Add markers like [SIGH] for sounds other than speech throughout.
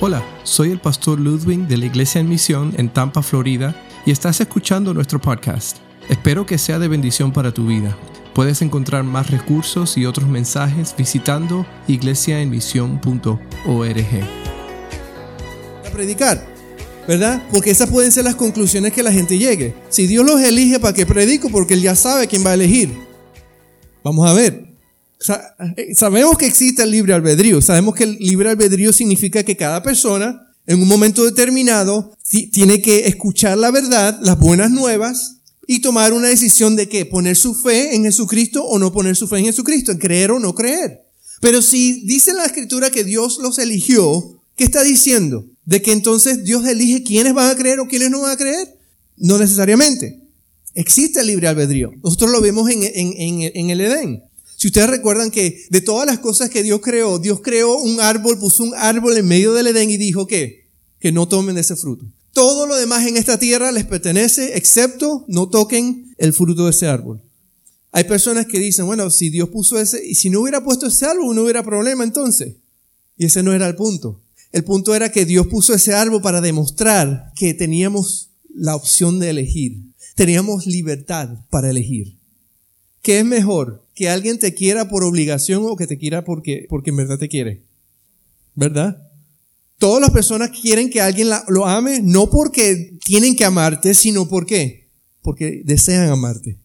Hola, soy el pastor Ludwig de la Iglesia en Misión en Tampa, Florida, y estás escuchando nuestro podcast. Espero que sea de bendición para tu vida. Puedes encontrar más recursos y otros mensajes visitando iglesiaenmisión.org. A predicar, ¿verdad? Porque esas pueden ser las conclusiones que la gente llegue. Si Dios los elige, ¿para qué predico? Porque Él ya sabe quién va a elegir. Vamos a ver. Eh, sabemos que existe el libre albedrío. Sabemos que el libre albedrío significa que cada persona en un momento determinado tiene que escuchar la verdad, las buenas nuevas y tomar una decisión de qué, poner su fe en Jesucristo o no poner su fe en Jesucristo, en creer o no creer. Pero si dice la escritura que Dios los eligió, ¿qué está diciendo? De que entonces Dios elige quiénes van a creer o quiénes no van a creer. No necesariamente. Existe el libre albedrío. Nosotros lo vemos en, en el Edén. Si ustedes recuerdan que de todas las cosas que Dios creó, Dios creó un árbol, puso un árbol en medio del Edén y dijo que, que no tomen ese fruto. Todo lo demás en esta tierra les pertenece, excepto no toquen el fruto de ese árbol. Hay personas que dicen, bueno, si Dios puso ese, y si no hubiera puesto ese árbol, no hubiera problema entonces. Y ese no era el punto. El punto era que Dios puso ese árbol para demostrar que teníamos la opción de elegir. Teníamos libertad para elegir. ¿Qué es mejor? ¿Que alguien te quiera por obligación o que te quiera porque, porque en verdad te quiere? ¿Verdad? Todas las personas quieren que alguien lo ame, no porque tienen que amarte, sino porque, porque desean amarte.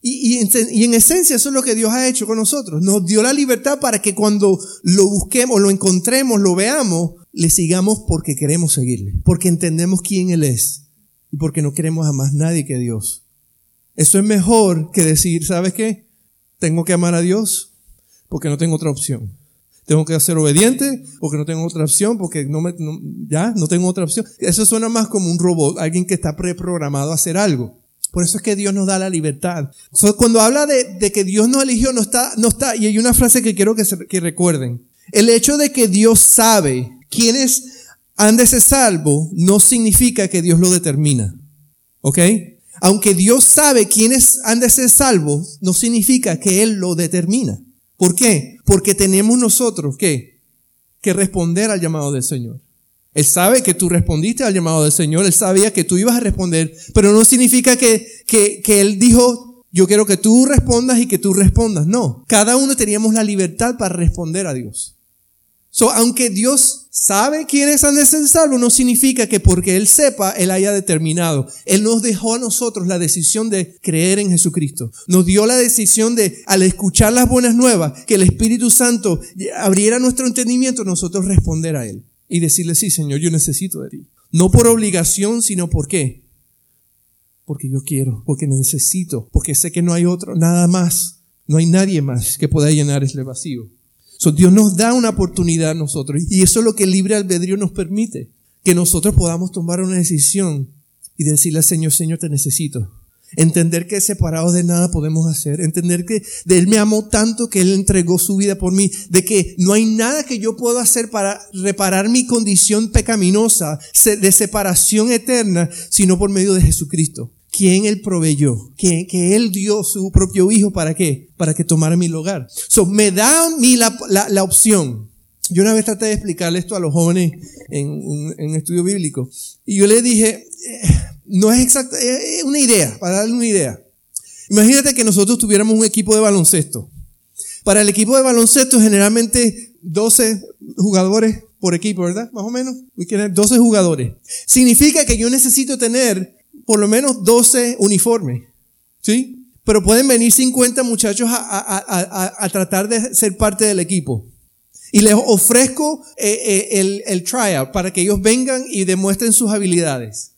Y, y, y, en esencia eso es lo que Dios ha hecho con nosotros. Nos dio la libertad para que cuando lo busquemos, lo encontremos, lo veamos, le sigamos porque queremos seguirle, porque entendemos quién Él es y porque no queremos a más nadie que Dios. Eso es mejor que decir, ¿sabes qué? Tengo que amar a Dios porque no tengo otra opción. Tengo que ser obediente porque no tengo otra opción, porque no me, ya no tengo otra opción. Eso suena más como un robot, alguien que está preprogramado a hacer algo. Por eso es que Dios nos da la libertad. cuando habla de, que Dios nos eligió, no está, no está, y hay una frase que quiero que, que recuerden. El hecho de que Dios sabe quiénes han de ser salvos no significa que Dios lo determina. ¿Ok? Aunque Dios sabe quiénes han de ser salvos, no significa que Él lo determina. ¿Por qué? Porque tenemos nosotros que, que responder al llamado del Señor. Él sabe que tú respondiste al llamado del Señor, Él sabía que tú ibas a responder, pero no significa que, que, que Él dijo, yo quiero que tú respondas y que tú respondas. No, cada uno teníamos la libertad para responder a Dios. So, aunque Dios sabe quiénes han de ser salvos, no significa que porque Él sepa, Él haya determinado. Él nos dejó a nosotros la decisión de creer en Jesucristo. Nos dio la decisión de, al escuchar las buenas nuevas, que el Espíritu Santo abriera nuestro entendimiento, nosotros responder a Él. Y decirle, sí, Señor, yo necesito de ti. No por obligación, sino por qué. Porque yo quiero, porque necesito, porque sé que no hay otro, nada más. No hay nadie más que pueda llenar ese vacío. Dios nos da una oportunidad a nosotros y eso es lo que el libre albedrío nos permite, que nosotros podamos tomar una decisión y decirle al Señor, Señor, te necesito. Entender que separados de nada podemos hacer. Entender que de Él me amó tanto que Él entregó su vida por mí. De que no hay nada que yo pueda hacer para reparar mi condición pecaminosa de separación eterna, sino por medio de Jesucristo quien Él proveyó, que, que Él dio su propio hijo para qué? Para que tomara mi lugar. So, me da a mí la, la, opción. Yo una vez traté de explicarle esto a los jóvenes en un, en estudio bíblico. Y yo le dije, eh, no es exacta, es una idea, para darle una idea. Imagínate que nosotros tuviéramos un equipo de baloncesto. Para el equipo de baloncesto generalmente 12 jugadores por equipo, ¿verdad? Más o menos. 12 jugadores. Significa que yo necesito tener por lo menos 12 uniformes, ¿sí? Pero pueden venir 50 muchachos a, tratar de ser parte del equipo. Y les ofrezco eh, eh, el, el tryout para que ellos vengan y demuestren sus habilidades.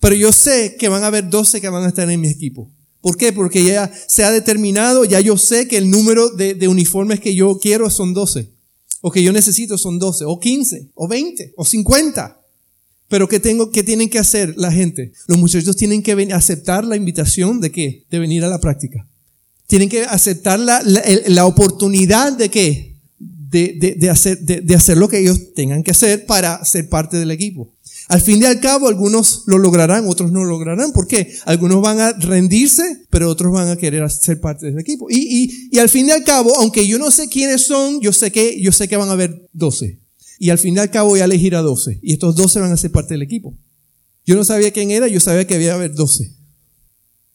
Pero yo sé que van a haber 12 que van a estar en mi equipo. ¿Por qué? Porque ya se ha determinado, ya yo sé que el número de, de uniformes que yo quiero son 12. O que yo necesito son 12, o 15, o 20, o 50. Pero ¿qué, tengo, ¿qué tienen que hacer la gente? Los muchachos tienen que aceptar la invitación de qué? De venir a la práctica. Tienen que aceptar la, la, oportunidad de qué? De, de, de, hacer, de, de hacer lo que ellos tengan que hacer para ser parte del equipo. Al fin y al cabo, algunos lo lograrán, otros no lo lograrán. ¿Por qué? Algunos van a rendirse, pero otros van a querer ser parte del equipo. Y, y, y al fin y al cabo, aunque yo no sé quiénes son, yo sé que, yo sé que van a haber 12. Y al fin y al a elegir a 12 y estos 12 van a ser parte del equipo. Yo no sabía quién era, yo sabía que había haber 12.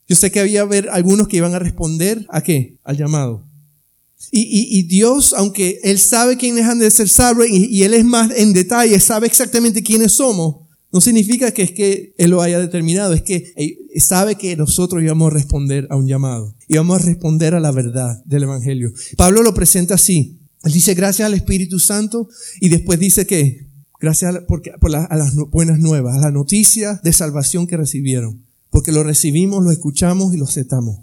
Yo sé que había haber algunos que iban a responder a qué? Al llamado. Y, Dios, aunque Él sabe quiénes han de ser salvos y, y Él es más en detalle, sabe exactamente quiénes somos, no significa que es que Él lo haya determinado, es que sabe que nosotros íbamos a responder a un llamado, íbamos a responder a la verdad del Evangelio. Pablo lo presenta así. Él dice gracias al Espíritu Santo y después dice que gracias a, porque, por las buenas nuevas, a la noticia de salvación que recibieron, porque lo recibimos, lo escuchamos y lo aceptamos.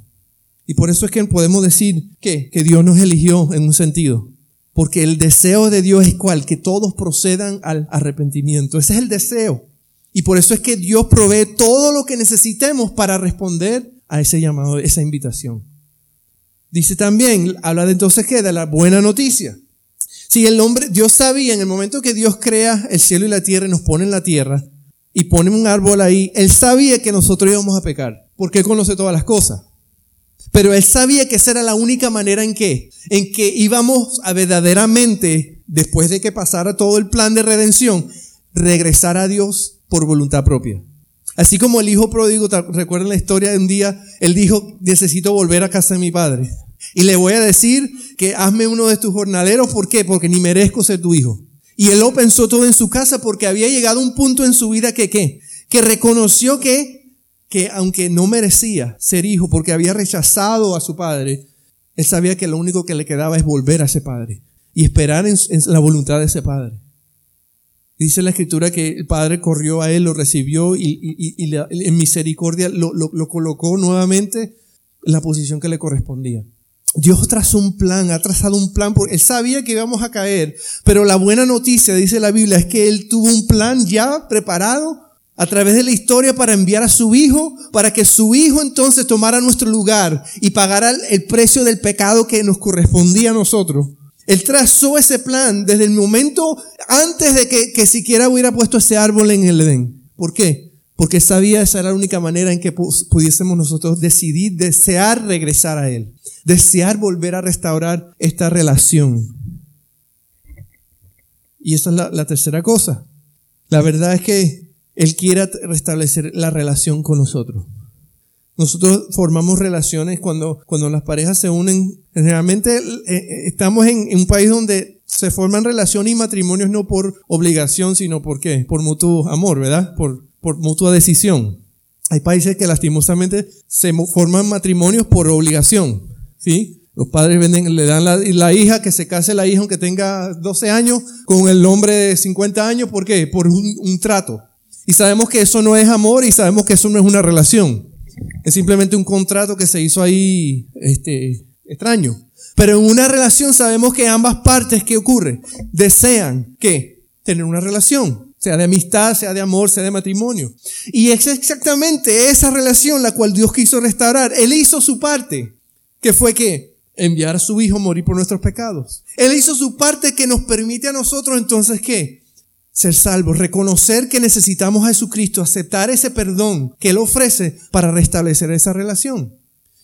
Y por eso es que podemos decir que, que Dios nos eligió en un sentido. Porque el deseo de Dios es cual, que todos procedan al arrepentimiento. Ese es el deseo. Y por eso es que Dios provee todo lo que necesitemos para responder a ese llamado, esa invitación. Dice también, habla de entonces que de la buena noticia. Si el hombre, Dios sabía en el momento que Dios crea el cielo y la tierra y nos pone en la tierra y pone un árbol ahí, Él sabía que nosotros íbamos a pecar, porque Él conoce todas las cosas. Pero Él sabía que esa era la única manera en que, en que íbamos a verdaderamente, después de que pasara todo el plan de redención, regresar a Dios por voluntad propia. Así como el hijo pródigo, recuerden la historia de un día, él dijo, necesito volver a casa de mi padre. Y le voy a decir que hazme uno de tus jornaleros, ¿por qué? Porque ni merezco ser tu hijo. Y él lo pensó todo en su casa porque había llegado un punto en su vida que, ¿qué? Que reconoció que, que aunque no merecía ser hijo porque había rechazado a su padre, él sabía que lo único que le quedaba es volver a ese padre y esperar en la voluntad de ese padre. Dice la escritura que el Padre corrió a él, lo recibió y, en misericordia lo, lo, colocó nuevamente en la posición que le correspondía. Dios trazó un plan, ha trazado un plan, porque Él sabía que íbamos a caer, pero la buena noticia, dice la Biblia, es que Él tuvo un plan ya preparado a través de la historia para enviar a su Hijo, para que su Hijo entonces tomara nuestro lugar y pagara el precio del pecado que nos correspondía a nosotros. Él trazó ese plan desde el momento antes de que, siquiera hubiera puesto ese árbol en el Edén. ¿Por qué? Porque sabía esa era la única manera en que pudiésemos nosotros decidir, desear regresar a Él, desear volver a restaurar esta relación. Y esa es la, la tercera cosa. La verdad es que Él quiere restablecer la relación con nosotros. Nosotros formamos relaciones cuando, cuando las parejas se unen. Generalmente eh, eh, estamos en, un país donde se forman relaciones y matrimonios no por obligación, sino por qué? Por mutuo amor, ¿verdad? Por, por mutua decisión. Hay países que lastimosamente se forman matrimonios por obligación, ¿sí? Los padres venden, le dan la, la, hija, que se case la hija aunque tenga 12 años, con el hombre de 50 años, ¿por qué? Por un, un trato. Y sabemos que eso no es amor y sabemos que eso no es una relación. Es simplemente un contrato que se hizo ahí este, extraño. Pero en una relación sabemos que ambas partes, ¿qué ocurre? Desean que tener una relación, sea de amistad, sea de amor, sea de matrimonio. Y es exactamente esa relación la cual Dios quiso restaurar. Él hizo su parte, que fue que enviar a su hijo a morir por nuestros pecados. Él hizo su parte que nos permite a nosotros entonces qué? Ser salvos, reconocer que necesitamos a Jesucristo, aceptar ese perdón que Él ofrece para restablecer esa relación.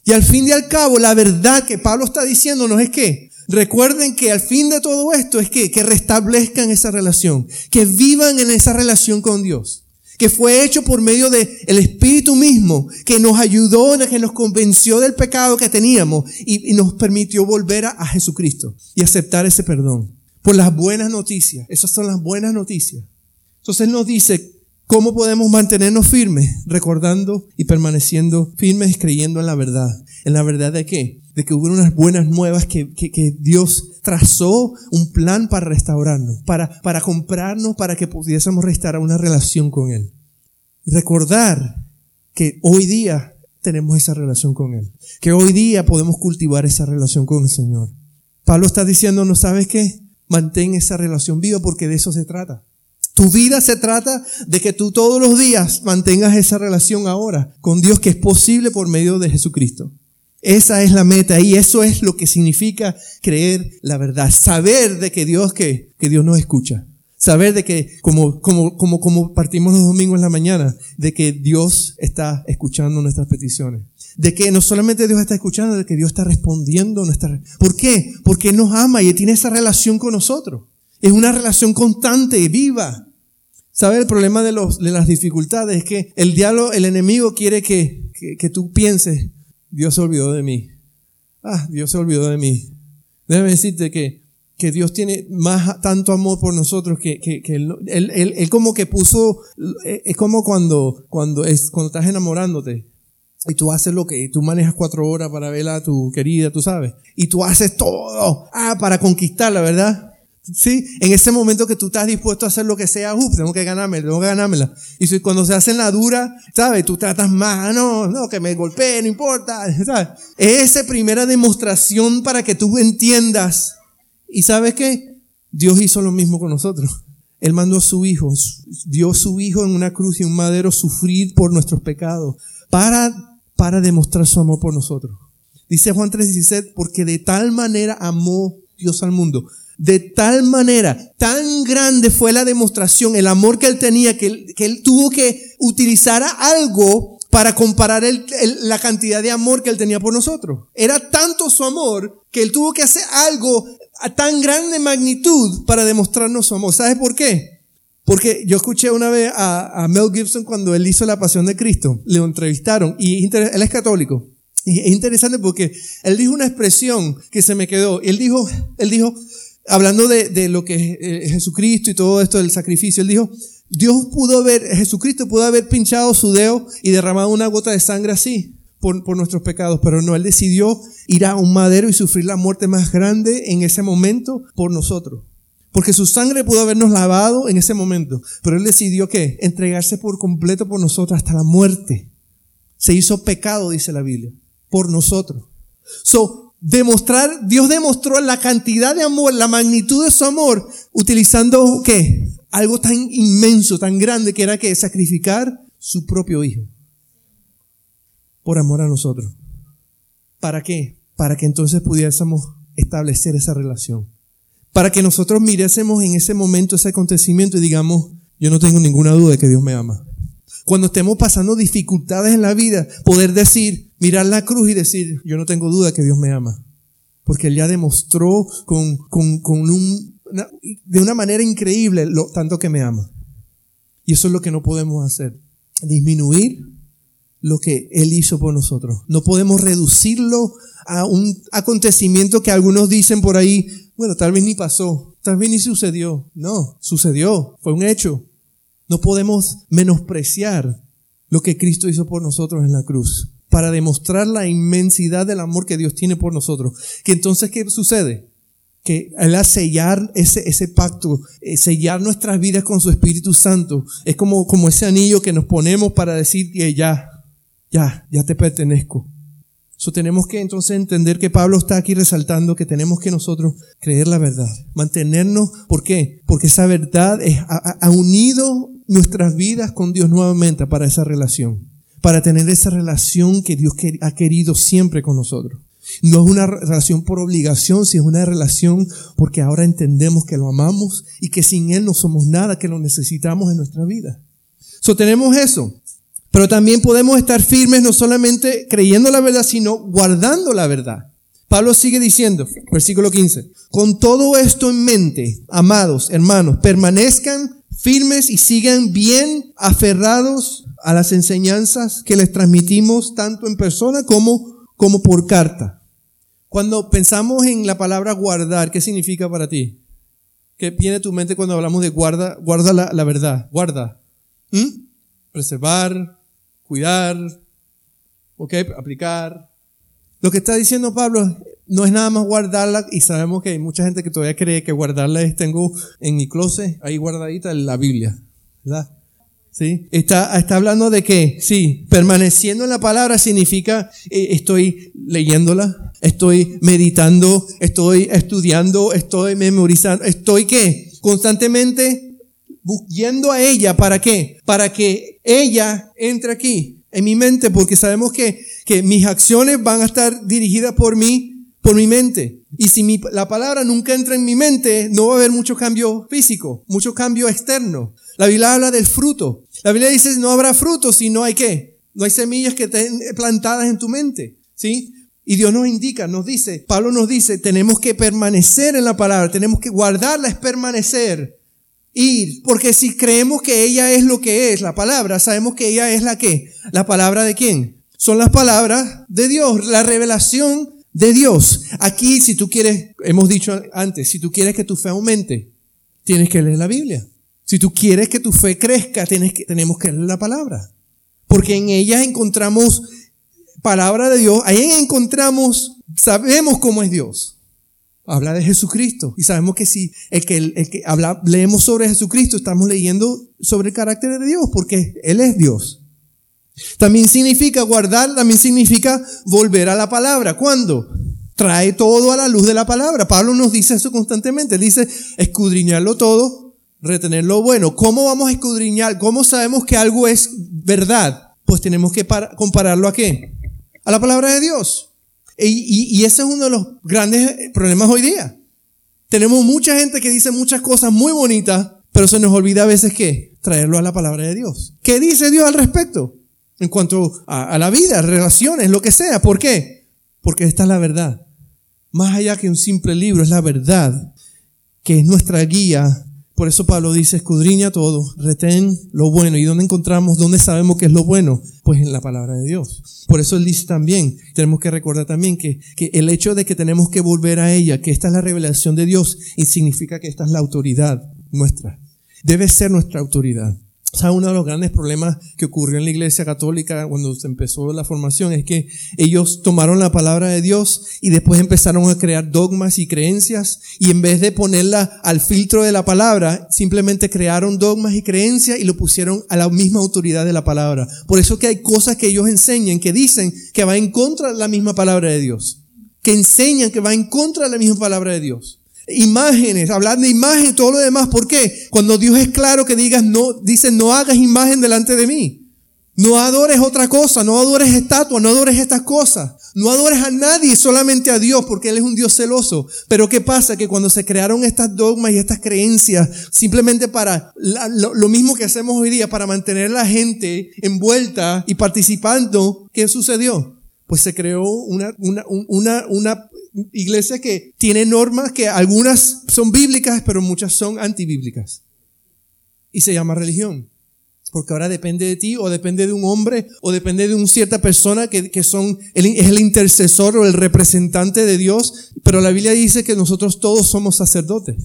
Y al fin y al cabo, la verdad que Pablo está diciéndonos es que recuerden que al fin de todo esto es que, que restablezcan esa relación, que vivan en esa relación con Dios, que fue hecho por medio del el Espíritu mismo, que nos ayudó, que nos convenció del pecado que teníamos y, nos permitió volver a Jesucristo y aceptar ese perdón por las buenas noticias. Esas son las buenas noticias. Entonces nos dice cómo podemos mantenernos firmes, recordando y permaneciendo firmes, creyendo en la verdad. ¿En la verdad de qué? De que hubo unas buenas nuevas que, que, Dios trazó un plan para restaurarnos, para, para comprarnos, para que pudiésemos restaurar una relación con Él. recordar que hoy día tenemos esa relación con Él. Que hoy día podemos cultivar esa relación con el Señor. Pablo está diciendo, ¿no sabes qué? Mantén esa relación viva porque de eso se trata. Tu vida se trata de que tú todos los días mantengas esa relación ahora con Dios que es posible por medio de Jesucristo. Esa es la meta y eso es lo que significa creer la verdad. Saber de que Dios, que, que Dios nos escucha. Saber de que, como, como, como, como partimos los domingos en la mañana, de que Dios está escuchando nuestras peticiones de que no solamente Dios está escuchando, de que Dios está respondiendo nuestra... ¿Por qué? Porque Él nos ama y tiene esa relación con nosotros. Es una relación constante, viva. ¿Sabes? El problema de, los, de las dificultades es que el diablo, el enemigo quiere que, que, tú pienses, Dios se olvidó de mí. Ah, Dios se olvidó de mí. Déjame decirte que, que Dios tiene más, tanto amor por nosotros que, que, que él, él, él, como que puso, es como cuando, cuando, es, cuando estás enamorándote y tú haces lo que, tú manejas cuatro horas para ver a tu querida, tú sabes, y tú haces todo, ah, para conquistarla, ¿verdad? Sí, en ese momento que tú estás dispuesto a hacer lo que sea, uh, tengo que ganarme, tengo que ganármela. Y cuando se hace en la dura, ¿sabes? Tú tratas más, ah, no, no, que me golpee, no importa, [LAUGHS] ¿sabes? Esa primera demostración para que tú entiendas. ¿Y sabes qué? Dios hizo lo mismo con nosotros. Él mandó a su hijo, dio a su hijo en una cruz y un madero sufrir por nuestros pecados, para, para demostrar su amor por nosotros. Dice Juan 3:17, porque de tal manera amó Dios al mundo de tal manera, tan grande fue la demostración, el amor que él tenía, que él, que él tuvo que utilizar algo para comparar el, la cantidad de amor que él tenía por nosotros. Era tanto su amor que él tuvo que hacer algo a tan grande magnitud para demostrarnos su amor. ¿Sabes por qué? Porque yo escuché una vez a, Mel Gibson cuando él hizo La Pasión de Cristo, le entrevistaron y él es católico. Y es interesante porque él dijo una expresión que se me quedó. Él dijo, él dijo, hablando de, lo que es eh, Jesucristo y todo esto del sacrificio, él dijo, Dios pudo haber, Jesucristo pudo haber pinchado su dedo y derramado una gota de sangre así por, nuestros pecados, pero no, Él decidió ir a un madero y sufrir la muerte más grande en ese momento por nosotros. Porque su sangre pudo habernos lavado en ese momento, pero Él decidió que entregarse por completo por nosotros hasta la muerte. Se hizo pecado, dice la Biblia, por nosotros. So, demostrar, Dios demostró la cantidad de amor, la magnitud de su amor, utilizando qué? Algo tan inmenso, tan grande, que era que sacrificar su propio hijo. Por amor a nosotros. ¿Para qué? Para que entonces pudiésemos establecer esa relación. Para que nosotros mirésemos en ese momento, ese acontecimiento y digamos, yo no tengo ninguna duda de que Dios me ama. Cuando estemos pasando dificultades en la vida, poder decir, mirar la cruz y decir, yo no tengo duda que Dios me ama. Porque Él ya demostró con, con, con un, de una manera increíble lo tanto que me ama. Y eso es lo que no podemos hacer. Disminuir lo que Él hizo por nosotros. No podemos reducirlo a un acontecimiento que algunos dicen por ahí, bueno, tal vez ni pasó, tal vez ni sucedió. No, sucedió, fue un hecho. No podemos menospreciar lo que Cristo hizo por nosotros en la cruz para demostrar la inmensidad del amor que Dios tiene por nosotros. Que entonces, ¿qué sucede? Que Él a sellar ese, ese pacto, eh, sellar nuestras vidas con su Espíritu Santo, es como, como ese anillo que nos ponemos para decir que ya, ya, ya te pertenezco. Eso tenemos que entonces entender que Pablo está aquí resaltando que tenemos que nosotros creer la verdad, mantenernos, ¿por qué? Porque esa verdad ha unido nuestras vidas con Dios nuevamente para esa relación, para tener esa relación que Dios ha querido siempre con nosotros. No es una relación por obligación, sino es una relación porque ahora entendemos que lo amamos y que sin Él no somos nada, que lo necesitamos en nuestra vida. So, tenemos eso. Pero también podemos estar firmes no solamente creyendo la verdad, sino guardando la verdad. Pablo sigue diciendo, versículo 15, con todo esto en mente, amados hermanos, permanezcan firmes y sigan bien aferrados a las enseñanzas que les transmitimos tanto en persona como, como por carta. Cuando pensamos en la palabra guardar, ¿qué significa para ti? ¿Qué viene a tu mente cuando hablamos de guarda, guarda la, verdad? Guarda. ¿Mm? Preservar, cuidar, ¿ok? Aplicar. Lo que está diciendo Pablo no es nada más guardarla y sabemos que hay mucha gente que todavía cree que guardarla es tengo en mi closet ahí guardadita la Biblia, ¿verdad? ¿Sí? Está, está hablando de que, sí, permaneciendo en la palabra significa eh, estoy leyéndola, estoy meditando, estoy estudiando, estoy memorizando, estoy qué? Constantemente yendo a ella, ¿para qué? Para que ella entre aquí, en mi mente, porque sabemos que, que mis acciones van a estar dirigidas por mí, por mi mente. Y si mi, la palabra nunca entra en mi mente, no va a haber mucho cambio físico, mucho cambio externo. La Biblia habla del fruto. La Biblia dice no habrá fruto si no hay qué. No hay semillas que estén plantadas en tu mente. ¿Sí? Y Dios nos indica, nos dice, Pablo nos dice, tenemos que permanecer en la palabra, tenemos que guardarla, es permanecer, ir, porque si creemos que ella es lo que es, la palabra, sabemos que ella es la que, la palabra de quién? Son las palabras de Dios, la revelación de Dios. Aquí, si tú quieres, hemos dicho antes, si tú quieres que tu fe aumente, tienes que leer la Biblia. Si tú quieres que tu fe crezca, tienes que, tenemos que leer la palabra. Porque en ella encontramos palabra de Dios, ahí encontramos, sabemos cómo es Dios. Habla de Jesucristo. Y sabemos que si el que, el que habla, leemos sobre Jesucristo, estamos leyendo sobre el carácter de Dios, porque Él es Dios. También significa guardar, también significa volver a la palabra. ¿Cuándo? Trae todo a la luz de la palabra. Pablo nos dice eso constantemente. Él dice, escudriñarlo todo retener lo bueno. ¿Cómo vamos a escudriñar? ¿Cómo sabemos que algo es verdad? Pues tenemos que compararlo a qué? A la palabra de Dios. Y, ese es uno de los grandes problemas hoy día. Tenemos mucha gente que dice muchas cosas muy bonitas, pero se nos olvida a veces que traerlo a la palabra de Dios. ¿Qué dice Dios al respecto? En cuanto a, a la vida, relaciones, lo que sea. ¿Por qué? Porque esta es la verdad. Más allá que un simple libro, es la verdad que es nuestra guía por eso Pablo dice, escudriña todo, retén lo bueno. ¿Y dónde encontramos, dónde sabemos que es lo bueno? Pues en la palabra de Dios. Por eso él dice también, tenemos que recordar también que, que el hecho de que tenemos que volver a ella, que esta es la revelación de Dios, y significa que esta es la autoridad nuestra. Debe ser nuestra autoridad. O uno de los grandes problemas que ocurrió en la iglesia católica cuando se empezó la formación es que ellos tomaron la palabra de Dios y después empezaron a crear dogmas y creencias y en vez de ponerla al filtro de la palabra, simplemente crearon dogmas y creencias y lo pusieron a la misma autoridad de la palabra. Por eso que hay cosas que ellos enseñan que dicen que va en contra de la misma palabra de Dios. Que enseñan que va en contra de la misma palabra de Dios imágenes, hablar de imagen, todo lo demás. ¿Por qué? Cuando Dios es claro que digas, no, dice, no hagas imagen delante de mí. No adores otra cosa, no adores estatua, no adores estas cosas. No adores a nadie, solamente a Dios, porque Él es un Dios celoso. Pero ¿qué pasa? Que cuando se crearon estas dogmas y estas creencias, simplemente para lo, mismo que hacemos hoy día, para mantener a la gente envuelta y participando, ¿qué sucedió? Pues se creó una, una, una, una iglesia que tiene normas que algunas son bíblicas, pero muchas son antibíblicas. Y se llama religión. Porque ahora depende de ti, o depende de un hombre, o depende de una cierta persona que, que son, es el intercesor o el representante de Dios. Pero la Biblia dice que nosotros todos somos sacerdotes.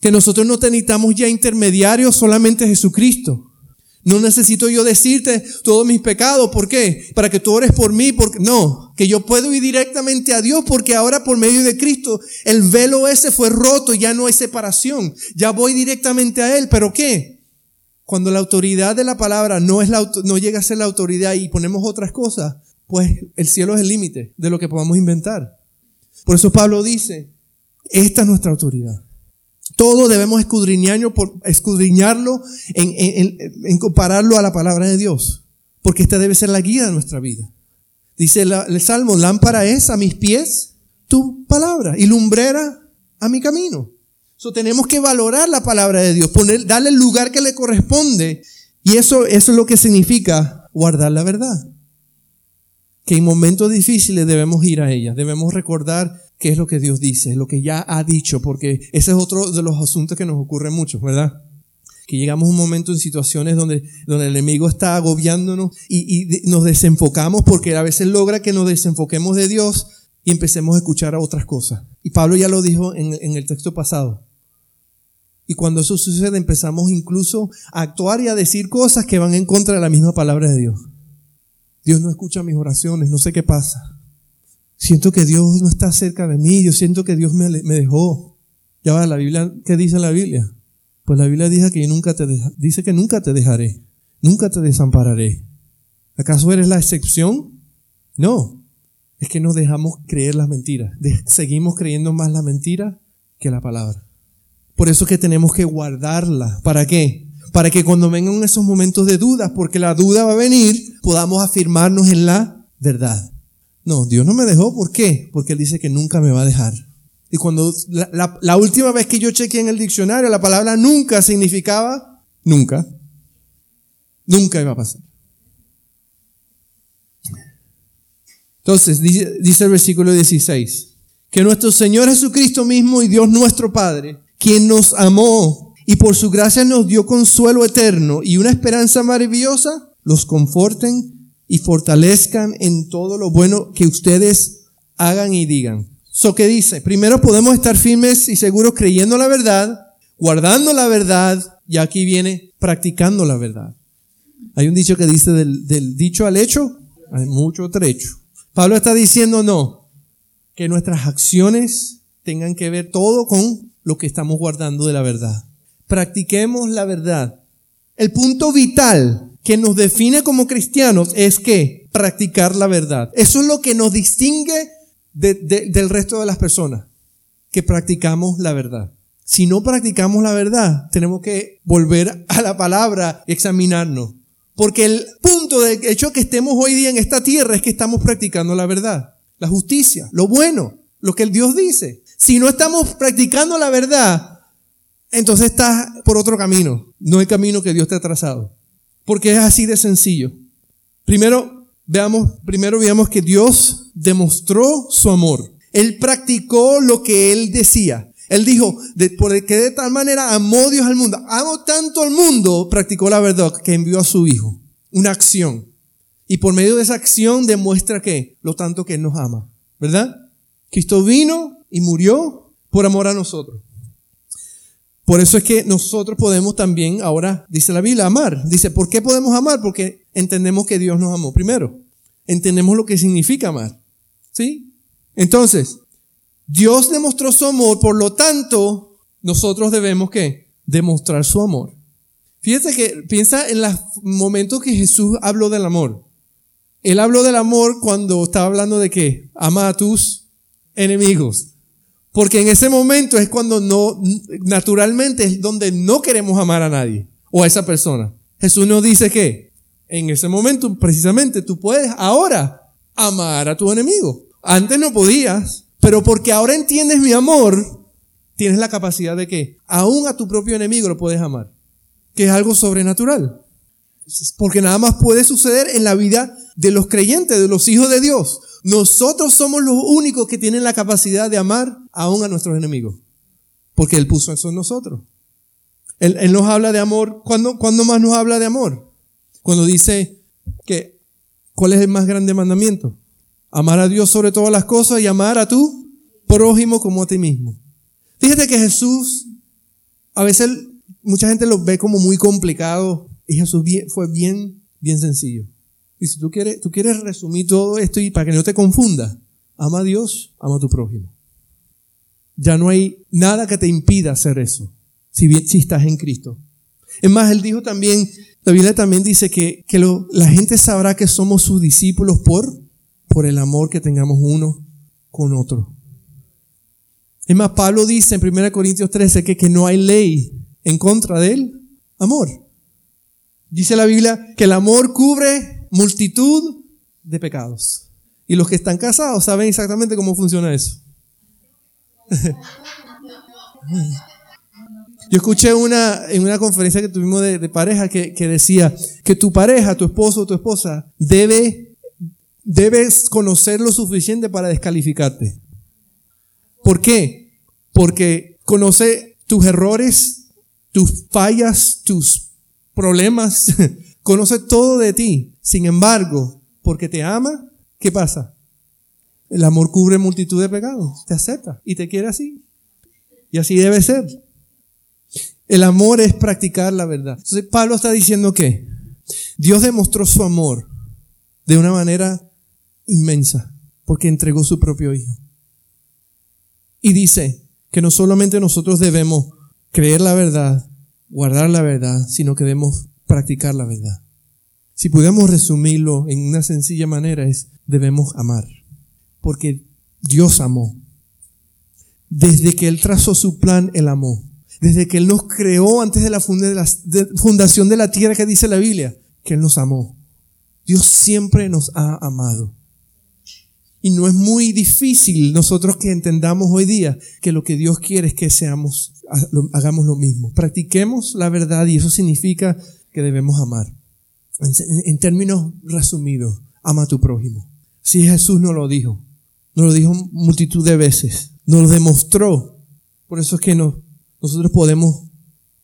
Que nosotros no necesitamos ya intermediarios, solamente Jesucristo. No necesito yo decirte todos mis pecados. ¿Por qué? Para que tú ores por mí. Porque, no, que yo puedo ir directamente a Dios porque ahora por medio de Cristo el velo ese fue roto, ya no hay separación. Ya voy directamente a Él. ¿Pero qué? Cuando la autoridad de la palabra no, es la, no llega a ser la autoridad y ponemos otras cosas, pues el cielo es el límite de lo que podamos inventar. Por eso Pablo dice, esta es nuestra autoridad. Todo debemos escudriñarlo, escudriñarlo en, compararlo a la palabra de Dios, porque esta debe ser la guía de nuestra vida. Dice el Salmo, lámpara es a mis pies tu palabra y lumbrera a mi camino. So, tenemos que valorar la palabra de Dios, poner, darle el lugar que le corresponde. Y eso es lo que significa guardar la verdad. Que en momentos difíciles debemos ir a ella, debemos recordar qué es lo que Dios dice, lo que ya ha dicho, porque ese es otro de los asuntos que nos ocurre mucho, ¿verdad? Que llegamos a un momento en situaciones donde, donde el enemigo está agobiándonos y, nos desenfocamos porque a veces logra que nos desenfoquemos de Dios y empecemos a escuchar a otras cosas. Y Pablo ya lo dijo en el texto pasado. Y cuando eso sucede empezamos incluso a actuar y a decir cosas que van en contra de la misma palabra de Dios. Dios no escucha mis oraciones, no sé qué pasa. Siento que Dios no está cerca de mí, yo siento que Dios me, dejó. Ya va, la Biblia, ¿qué dice la Biblia? Pues la Biblia dice que nunca te dice que nunca te dejaré, nunca te desampararé. ¿Acaso eres la excepción? No. Es que nos dejamos creer las mentiras. seguimos creyendo más la mentira que la palabra. Por eso que tenemos que guardarla. ¿Para qué? Para que cuando vengan esos momentos de dudas, porque la duda va a venir, podamos afirmarnos en la verdad. No, Dios no me dejó. ¿Por qué? Porque Él dice que nunca me va a dejar. Y cuando la, última vez que yo chequeé en el diccionario, la palabra nunca significaba nunca. Nunca iba a pasar. Entonces, dice, dice el versículo 16, que nuestro Señor Jesucristo mismo y Dios nuestro Padre, quien nos amó y por su gracia nos dio consuelo eterno y una esperanza maravillosa, los conforten y fortalezcan en todo lo bueno que ustedes hagan y digan. So que dice, primero podemos estar firmes y seguros creyendo la verdad, guardando la verdad, y aquí viene practicando la verdad. Hay un dicho que dice del, del dicho al hecho, hay mucho trecho. Pablo está diciendo no, que nuestras acciones tengan que ver todo con lo que estamos guardando de la verdad. Practiquemos la verdad. El punto vital que nos define como cristianos es que practicar la verdad. Eso es lo que nos distingue del resto de las personas, que practicamos la verdad. Si no practicamos la verdad, tenemos que volver a la palabra y examinarnos. Porque el punto de hecho que estemos hoy día en esta tierra es que estamos practicando la verdad, la justicia, lo bueno, lo que el Dios dice. Si no estamos practicando la verdad, entonces estás por otro camino, no el camino que Dios te ha trazado. Porque es así de sencillo. Primero, veamos, primero veamos que Dios demostró su amor. Él practicó lo que él decía. Él dijo, por que de tal manera amó Dios al mundo. Amo tanto al mundo, practicó la verdad, que envió a su Hijo. Una acción. Y por medio de esa acción demuestra que, lo tanto que Él nos ama. ¿Verdad? Cristo vino y murió por amor a nosotros. Por eso es que nosotros podemos también, ahora dice la Biblia, amar. Dice, ¿por qué podemos amar? Porque entendemos que Dios nos amó primero. Entendemos lo que significa amar. ¿Sí? Entonces, Dios demostró su amor, por lo tanto, nosotros debemos que demostrar su amor. Fíjate que piensa en los momentos que Jesús habló del amor. Él habló del amor cuando estaba hablando de que ama a tus enemigos. Porque en ese momento es cuando no, naturalmente es donde no queremos amar a nadie o a esa persona. Jesús nos dice que en ese momento precisamente tú puedes ahora amar a tu enemigo. Antes no podías, pero porque ahora entiendes mi amor, tienes la capacidad de que aún a tu propio enemigo lo puedes amar, que es algo sobrenatural. Porque nada más puede suceder en la vida de los creyentes, de los hijos de Dios. Nosotros somos los únicos que tienen la capacidad de amar aún a nuestros enemigos. Porque Él puso eso en nosotros. Él, nos habla de amor. ¿Cuándo, ¿Cuándo más nos habla de amor? Cuando dice que, ¿cuál es el más grande mandamiento? Amar a Dios sobre todas las cosas y amar a tu prójimo como a ti mismo. Fíjate que Jesús, a veces mucha gente lo ve como muy complicado y Jesús fue bien, bien sencillo. Y si tú quieres, tú quieres resumir todo esto y para que no te confundas, ama a Dios, ama a tu prójimo. Ya no hay nada que te impida hacer eso, si, bien, si estás en Cristo. Es más, Él dijo también, la Biblia también dice que, que la gente sabrá que somos sus discípulos por por el amor que tengamos uno con otro. Es más, Pablo dice en 1 Corintios 13 que, que no hay ley en contra del amor. Dice la Biblia que el amor cubre multitud de pecados. Y los que están casados saben exactamente cómo funciona eso. [LAUGHS] Yo escuché una, en una conferencia que tuvimos de, de pareja que, que, decía que tu pareja, tu esposo o tu esposa debe debes conocer lo suficiente para descalificarte. ¿Por qué? Porque conoce tus errores, tus fallas, tus problemas, [LAUGHS] conoce todo de ti. Sin embargo, porque te ama, ¿qué pasa? El amor cubre multitud de pecados, te acepta y te quiere así. Y así debe ser. El amor es practicar la verdad. Entonces Pablo está diciendo que Dios demostró su amor de una manera inmensa, porque entregó su propio Hijo. Y dice que no solamente nosotros debemos creer la verdad, guardar la verdad, sino que debemos practicar la verdad. Si pudiéramos resumirlo en una sencilla manera es, debemos amar, porque Dios amó. Desde que Él trazó su plan, Él amó. Desde que Él nos creó antes de la fundación de la tierra que dice la Biblia, que Él nos amó. Dios siempre nos ha amado. Y no es muy difícil nosotros que entendamos hoy día que lo que Dios quiere es que seamos, hagamos lo mismo. Practiquemos la verdad y eso significa que debemos amar. En, términos resumidos, ama a tu prójimo. Si Jesús no lo dijo, nos lo dijo multitud de veces, nos lo demostró. Por eso es que nosotros podemos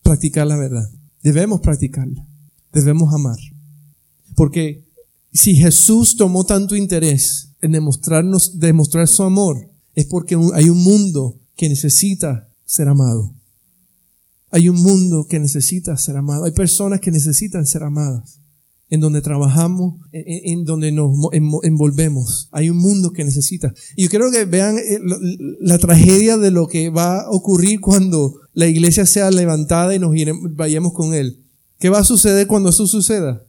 practicar la verdad. Debemos practicarla. Debemos amar. Porque si Jesús tomó tanto interés en demostrarnos, demostrar su amor, es porque hay un mundo que necesita ser amado. Hay un mundo que necesita ser amado. Hay personas que necesitan ser amadas. En donde trabajamos, en, donde nos envolvemos. Hay un mundo que necesita. Y yo quiero que vean eh, la tragedia de lo que va a ocurrir cuando la iglesia sea levantada y nos vayamos con Él. ¿Qué va a suceder cuando eso suceda?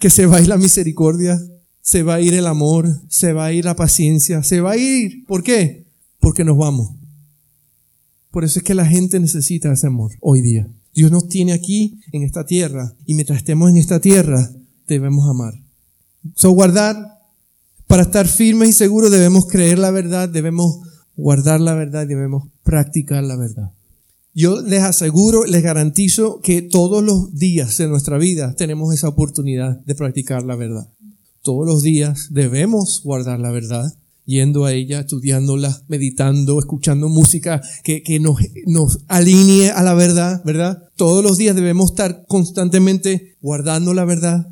Que se va a ir la misericordia, se va a ir el amor, se va a ir la paciencia, se va a ir. ¿Por qué? Porque nos vamos. Por eso es que la gente necesita ese amor hoy día. Dios nos tiene aquí en esta tierra y mientras estemos en esta tierra debemos amar. So guardar, para estar firmes y seguros debemos creer la verdad, debemos guardar la verdad debemos practicar la verdad. Yo les aseguro, les garantizo que todos los días de nuestra vida tenemos esa oportunidad de practicar la verdad. Todos los días debemos guardar la verdad yendo a ella, estudiándola, meditando, escuchando música que, que nos, nos alinee a la verdad, ¿verdad? Todos los días debemos estar constantemente guardando la verdad.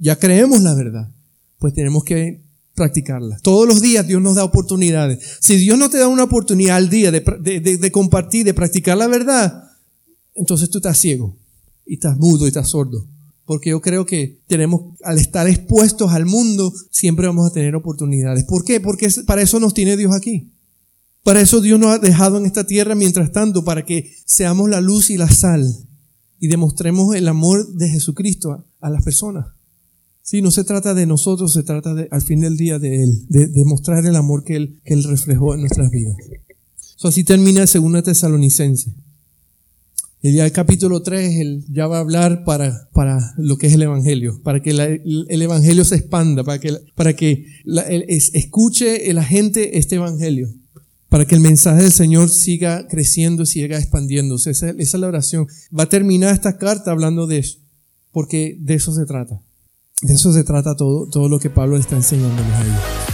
Ya creemos la verdad, pues tenemos que practicarla. Todos los días Dios nos da oportunidades. Si Dios no te da una oportunidad al día de, de, de, de compartir, de practicar la verdad, entonces tú estás ciego y estás mudo y estás sordo. Porque yo creo que tenemos, al estar expuestos al mundo, siempre vamos a tener oportunidades. ¿Por qué? Porque para eso nos tiene Dios aquí. Para eso Dios nos ha dejado en esta tierra mientras tanto, para que seamos la luz y la sal y demostremos el amor de Jesucristo a, las personas. Sí, no se trata de nosotros, se trata de, al fin del día de Él, de demostrar el amor que Él, reflejó en nuestras vidas. así termina el segundo tesalonicense. El, el capítulo 3 él ya va a hablar para, para lo que es el Evangelio, para que el Evangelio se expanda, para que, para que la, escuche la gente este Evangelio, para que el mensaje del Señor siga creciendo, siga expandiéndose. Esa, esa es la oración. Va a terminar esta carta hablando de eso, porque de eso se trata. De eso se trata todo, todo lo que Pablo está enseñando a ellos.